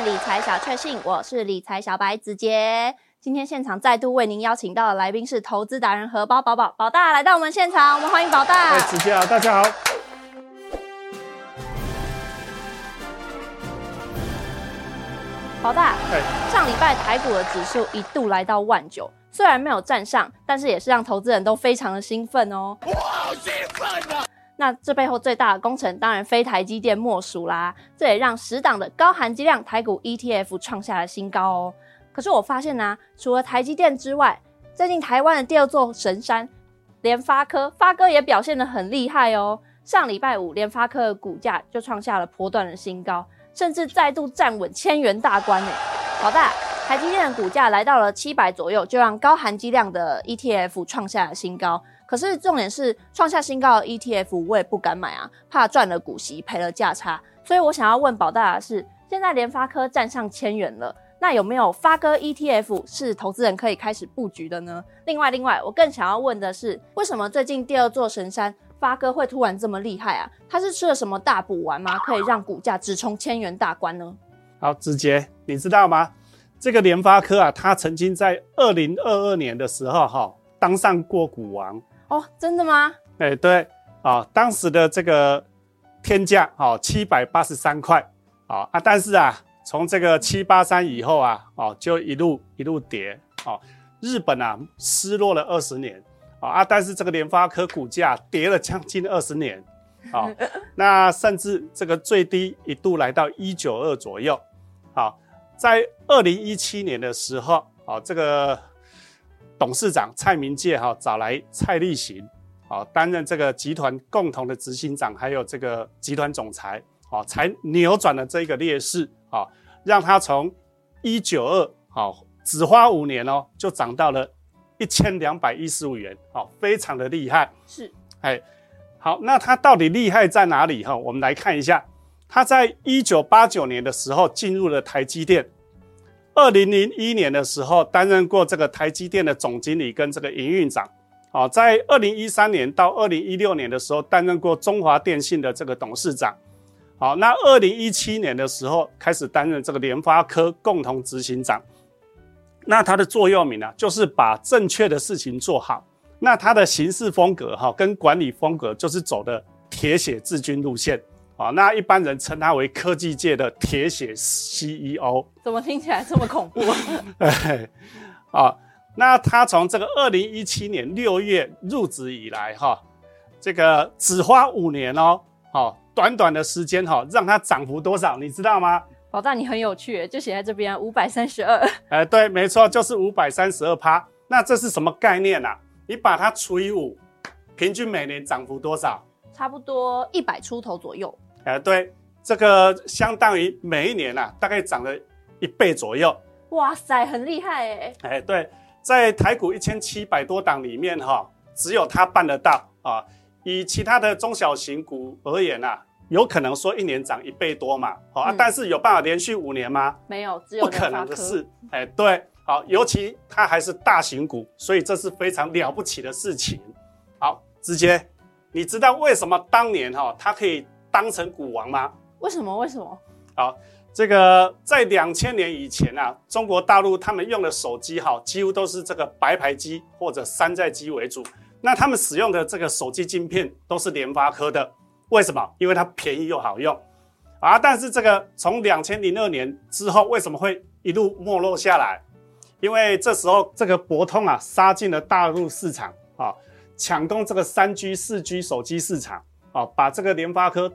看理财小确幸，我是理财小白子杰。今天现场再度为您邀请到的来宾是投资达人荷包宝宝宝大来到我们现场，我们欢迎宝大。哎，子杰好，大家好。宝大，哎，上礼拜台股的指数一度来到万九，虽然没有站上，但是也是让投资人都非常的兴奋哦。我，好兴奋啊！那这背后最大的功臣，当然非台积电莫属啦。这也让十档的高含积量台股 ETF 创下了新高哦。可是我发现呢，除了台积电之外，最近台湾的第二座神山联发科，发哥也表现得很厉害哦。上礼拜五，联发科的股价就创下了波段的新高。甚至再度站稳千元大关呢，老大，台积电的股价来到了七百左右，就让高含积量的 ETF 创下了新高。可是重点是创下新高的 ETF 我也不敢买啊，怕赚了股息赔了价差。所以我想要问宝大的是，现在联发科站上千元了，那有没有发哥 ETF 是投资人可以开始布局的呢？另外，另外我更想要问的是，为什么最近第二座神山？发哥会突然这么厉害啊？他是吃了什么大补丸吗？可以让股价直冲千元大关呢？好，子杰，你知道吗？这个联发科啊，他曾经在二零二二年的时候哈，当上过股王哦，真的吗？哎，对啊，当时的这个天价哦，七百八十三块啊啊，但是啊，从这个七八三以后啊，哦，就一路一路跌哦，日本啊，失落了二十年。啊啊，但是这个联发科股价跌了将近二十年，啊，那甚至这个最低一度来到一九二左右，好，在二零一七年的时候，啊，这个董事长蔡明介哈找来蔡立行，啊，担任这个集团共同的执行长，还有这个集团总裁，啊，才扭转了这个劣势，啊，让他从一九二，好，只花五年哦，就涨到了。一千两百一十五元，好，非常的厉害。是，哎，好，那他到底厉害在哪里？哈，我们来看一下，他在一九八九年的时候进入了台积电，二零零一年的时候担任过这个台积电的总经理跟这个营运长，好，在二零一三年到二零一六年的时候担任过中华电信的这个董事长，好，那二零一七年的时候开始担任这个联发科共同执行长。那他的座右铭呢，就是把正确的事情做好。那他的行事风格哈，跟管理风格就是走的铁血治军路线啊。那一般人称他为科技界的铁血 CEO。怎么听起来这么恐怖？啊，那他从这个二零一七年六月入职以来哈，这个只花五年哦，好，短短的时间哈，让他涨幅多少，你知道吗？宝大，你很有趣，就写在这边五百三十二。哎，对，没错，就是五百三十二趴。那这是什么概念啊？你把它除以五，平均每年涨幅多少？差不多一百出头左右。哎，对，这个相当于每一年啊，大概涨了一倍左右。哇塞，很厉害哎！哎，对，在台股一千七百多档里面哈，只有它办得到啊。以其他的中小型股而言啊。有可能说一年涨一倍多嘛？好啊，但是有办法连续五年吗？没有，只有不可能的事。哎，对，好，尤其它还是大型股，所以这是非常了不起的事情。好，直接，你知道为什么当年哈它可以当成股王吗？为什么？为什么？好，这个在两千年以前啊，中国大陆他们用的手机哈，几乎都是这个白牌机或者山寨机为主。那他们使用的这个手机晶片都是联发科的。为什么？因为它便宜又好用，啊！但是这个从两千零二年之后，为什么会一路没落下来？因为这时候这个博通啊杀进了大陆市场啊，抢攻这个三 G、四 G 手机市场啊，把这个联发科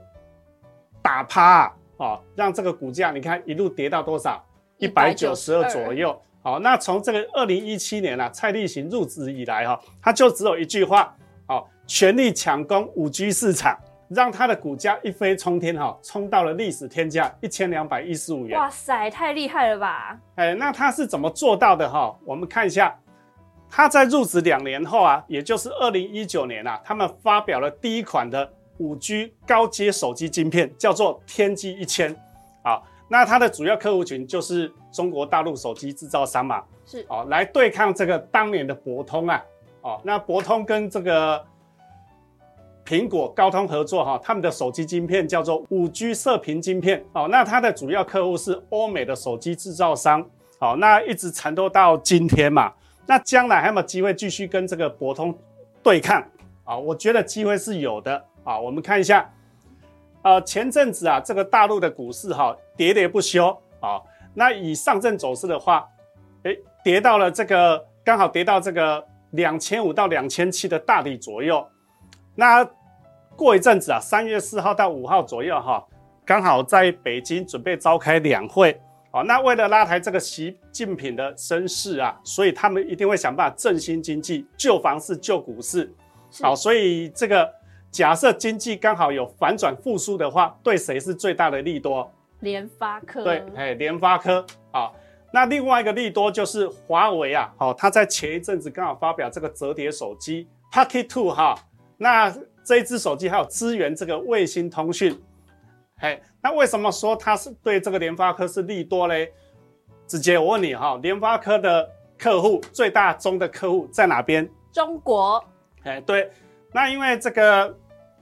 打趴啊，让这个股价你看一路跌到多少？一百九十二左右。好，那从这个二零一七年啊，蔡立行入职以来哈，他就只有一句话：哦，全力抢攻五 G 市场。让他的股价一飞冲天，哈，冲到了历史天价一千两百一十五元。哇塞，太厉害了吧！哎，那他是怎么做到的？哈，我们看一下，他在入职两年后啊，也就是二零一九年啊，他们发表了第一款的五 G 高阶手机晶片，叫做天玑一千。啊，那它的主要客户群就是中国大陆手机制造商嘛。是哦，来对抗这个当年的博通啊。哦，那博通跟这个。苹果、高通合作哈，他们的手机晶片叫做五 G 射频晶片哦。那它的主要客户是欧美的手机制造商，好，那一直缠斗到今天嘛。那将来还有没有机会继续跟这个博通对抗啊？我觉得机会是有的啊。我们看一下，呃，前阵子啊，这个大陆的股市哈喋喋不休啊。那以上证走势的话，诶，跌到了这个刚好跌到这个两千五到两千七的大底左右。那过一阵子啊，三月四号到五号左右哈，刚好在北京准备召开两会，哦，那为了拉抬这个习近平的身世啊，所以他们一定会想办法振兴经济、救房市、救股市，好，所以这个假设经济刚好有反转复苏的话，对谁是最大的利多？联发科。对，哎，联发科啊，那另外一个利多就是华为啊，好，他在前一阵子刚好发表这个折叠手机 Pocket Two 哈，那。这一只手机还有支援这个卫星通讯，嘿，那为什么说它是对这个联发科是利多嘞？直接我问你哈，联发科的客户最大宗的客户在哪边？中国。哎，对，那因为这个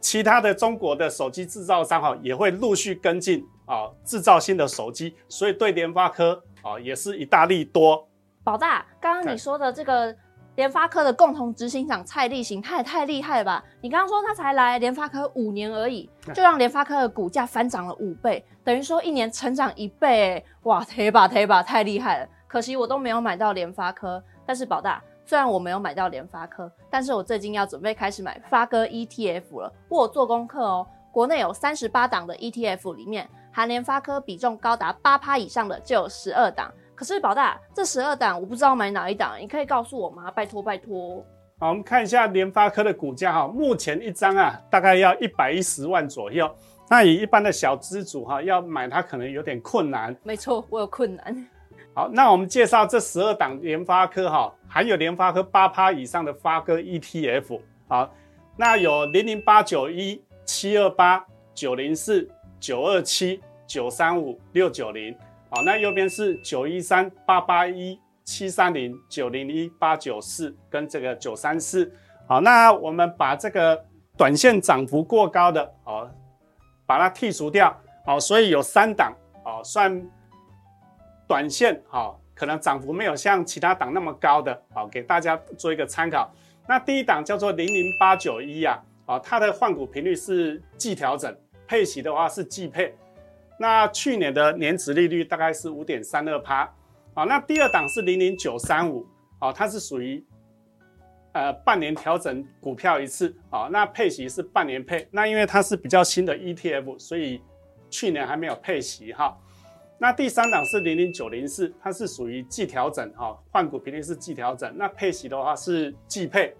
其他的中国的手机制造商哈也会陆续跟进啊，制造新的手机，所以对联发科啊也是一大利多。宝大，刚刚你说的这个。联发科的共同执行长蔡立行，他也太厉害了吧！你刚刚说他才来联发科五年而已，就让联发科的股价翻涨了五倍，等于说一年成长一倍，哇，忒吧忒吧，太厉害了！可惜我都没有买到联发科，但是宝大，虽然我没有买到联发科，但是我最近要准备开始买发哥 ETF 了。我做功课哦，国内有三十八档的 ETF，里面含联发科比重高达八趴以上的就有十二档。可是宝大这十二档我不知道买哪一档，你可以告诉我吗？拜托拜托。好，我们看一下联发科的股价哈，目前一张啊大概要一百一十万左右。那以一般的小资主哈要买它可能有点困难。没错，我有困难。好，那我们介绍这十二档联发科哈，含有联发科八趴以上的发哥 ETF。好，那有零零八九一七二八九零四九二七九三五六九零。好，那右边是九一三八八一七三零九零一八九四跟这个九三四。好，那我们把这个短线涨幅过高的，哦，把它剔除掉。好，所以有三档，哦，算短线，好，可能涨幅没有像其他档那么高的，好，给大家做一个参考。那第一档叫做零零八九一啊，啊，它的换股频率是季调整，配息的话是季配。那去年的年值利率大概是五点三二趴，啊，那第二档是零零九三五，啊，它是属于呃半年调整股票一次，啊，那配息是半年配，那因为它是比较新的 ETF，所以去年还没有配息哈。那第三档是零零九零四，它是属于季调整，哈，换股频率是季调整，那配息的话是季配，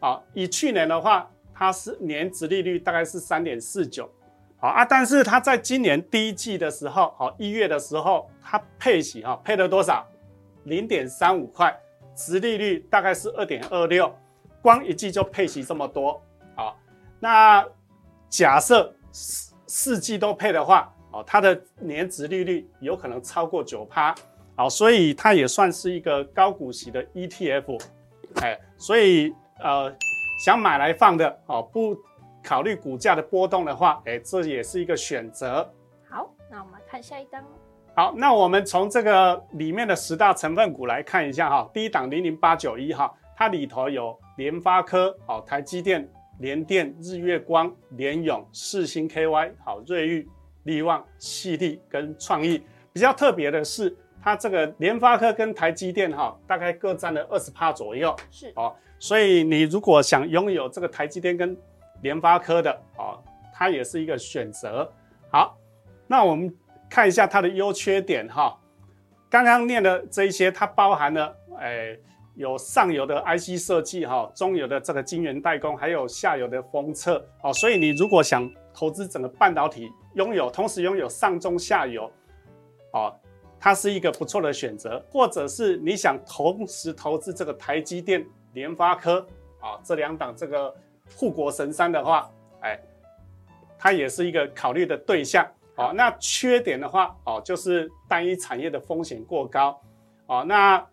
啊，以去年的话，它是年值利率大概是三点四九。好啊，但是它在今年第一季的时候，好一月的时候，它配息哈配了多少？零点三五块，殖利率大概是二点二六，光一季就配息这么多啊。那假设四四季都配的话，哦，它的年值利率有可能超过九趴，好，所以它也算是一个高股息的 ETF，哎，所以呃想买来放的哦不。考虑股价的波动的话，哎，这也是一个选择。好，那我们看下一档。好，那我们从这个里面的十大成分股来看一下哈。第一档零零八九一哈，它里头有联发科、哦台积电、联电、日月光、联永、世星 KY、好瑞昱、力旺、细力跟创意。比较特别的是，它这个联发科跟台积电哈，大概各占了二十趴左右。是哦，所以你如果想拥有这个台积电跟联发科的哦，它也是一个选择。好，那我们看一下它的优缺点哈。刚刚念的这一些，它包含了诶，有上游的 IC 设计哈，中游的这个晶圆代工，还有下游的封测哦。所以你如果想投资整个半导体，拥有同时拥有上中下游哦，它是一个不错的选择。或者是你想同时投资这个台积电、联发科啊这两档这个。护国神山的话，哎，它也是一个考虑的对象。哦，那缺点的话，哦，就是单一产业的风险过高。哦，那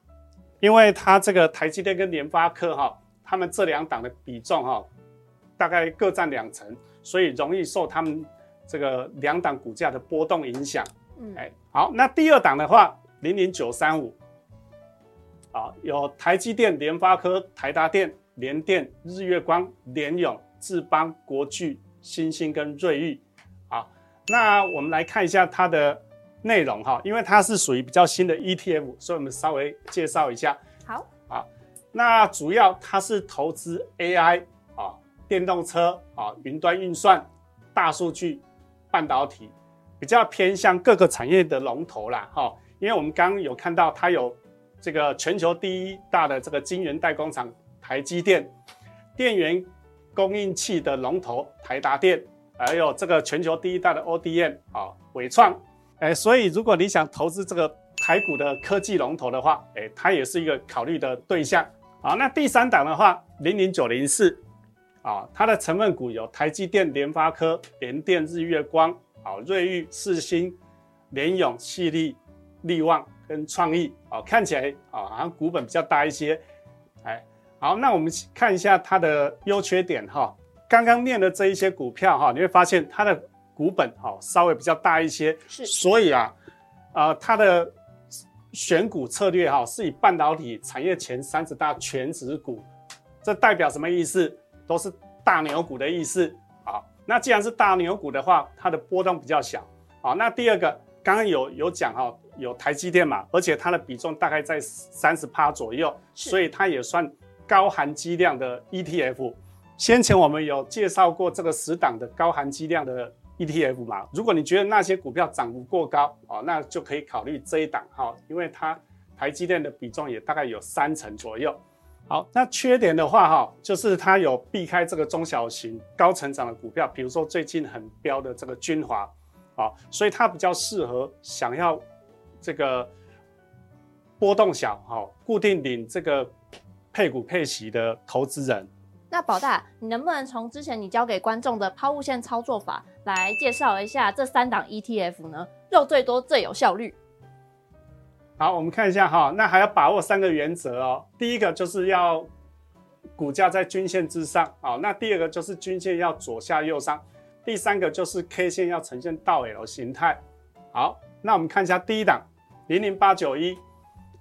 因为它这个台积电跟联发科哈，他们这两档的比重哈，大概各占两成，所以容易受他们这个两档股价的波动影响。嗯，哎，好，那第二档的话，零零九三五，啊，有台积电、联发科、台达电、联电、日月光、联永、智邦、国巨、新兴跟瑞昱。啊，那我们来看一下它的内容哈，因为它是属于比较新的 ETF，所以我们稍微介绍一下。好，啊，那主要它是投资 AI 啊，电动车啊，云端运算、大数据、半导体。比较偏向各个产业的龙头啦，哈，因为我们刚刚有看到它有这个全球第一大的这个晶圆代工厂台积电，电源供应器的龙头台达电，还有这个全球第一大的 ODM 啊伟创，哎，所以如果你想投资这个台股的科技龙头的话，哎，它也是一个考虑的对象。好，那第三档的话，零零九零四，啊，它的成分股有台积电、联发科、联电、日月光。啊，瑞昱、四星、联永、细力、力旺跟创意，啊，看起来啊，好像股本比较大一些，哎，好，那我们看一下它的优缺点哈。刚刚念的这一些股票哈，你会发现它的股本哈稍微比较大一些，是，所以啊，呃，它的选股策略哈是以半导体产业前三十大全指股，这代表什么意思？都是大牛股的意思啊。那既然是大牛股的话，它的波动比较小。啊，那第二个刚刚有有讲哈，有台积电嘛，而且它的比重大概在三十趴左右，所以它也算高含积量的 ETF。先前我们有介绍过这个十档的高含积量的 ETF 嘛，如果你觉得那些股票涨幅过高哦，那就可以考虑这一档哈，因为它台积电的比重也大概有三成左右。好，那缺点的话，哈，就是它有避开这个中小型高成长的股票，比如说最近很标的这个君华，啊，所以它比较适合想要这个波动小，哈，固定领这个配股配息的投资人。那宝大，你能不能从之前你教给观众的抛物线操作法来介绍一下这三档 ETF 呢？肉最多，最有效率。好，我们看一下哈，那还要把握三个原则哦。第一个就是要股价在均线之上，好，那第二个就是均线要左下右上，第三个就是 K 线要呈现倒 L 形态。好，那我们看一下第一档零零八九一，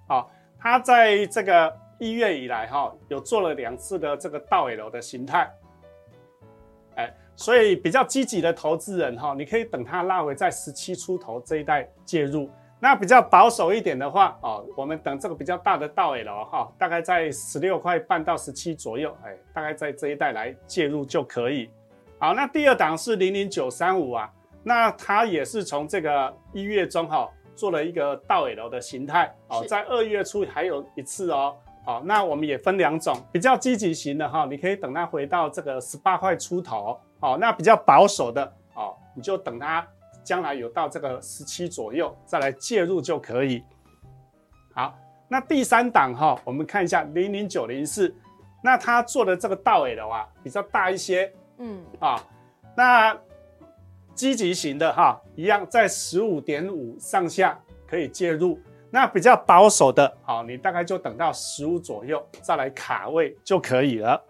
好，它在这个一月以来哈，有做了两次的这个倒 L 的形态，哎，所以比较积极的投资人哈，你可以等它拉回在十七出头这一带介入。那比较保守一点的话，哦，我们等这个比较大的倒 L 哈，大概在十六块半到十七左右，哎，大概在这一带来介入就可以。好，那第二档是零零九三五啊，那它也是从这个一月中哈做了一个倒 L 的形态，哦，在二月初还有一次哦，好，那我们也分两种，比较积极型的哈，你可以等它回到这个十八块出头，好，那比较保守的哦，你就等它。将来有到这个十七左右再来介入就可以。好，那第三档哈，我们看一下零零九零四，那它做的这个倒尾的话比较大一些，嗯啊，那积极型的哈，一样在十五点五上下可以介入。那比较保守的，好，你大概就等到十五左右再来卡位就可以了。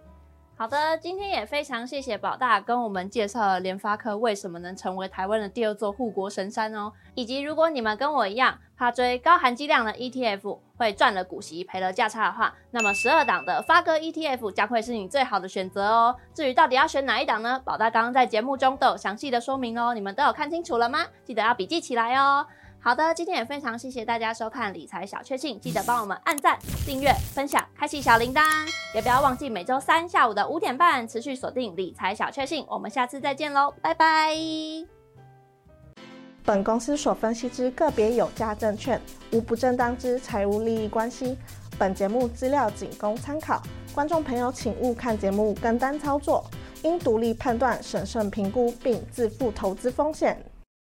好的，今天也非常谢谢宝大跟我们介绍了联发科为什么能成为台湾的第二座护国神山哦，以及如果你们跟我一样怕追高含积量的 ETF 会赚了股息赔了价差的话，那么十二档的发哥 ETF 将会是你最好的选择哦。至于到底要选哪一档呢？宝大刚刚在节目中都有详细的说明哦，你们都有看清楚了吗？记得要笔记起来哦。好的，今天也非常谢谢大家收看理财小确幸，记得帮我们按赞、订阅、分享、开启小铃铛，也不要忘记每周三下午的五点半持续锁定理财小确幸。我们下次再见喽，拜拜。本公司所分析之个别有价证券，无不正当之财务利益关系。本节目资料仅供参考，观众朋友请勿看节目跟单操作，应独立判断、审慎评估并自负投资风险。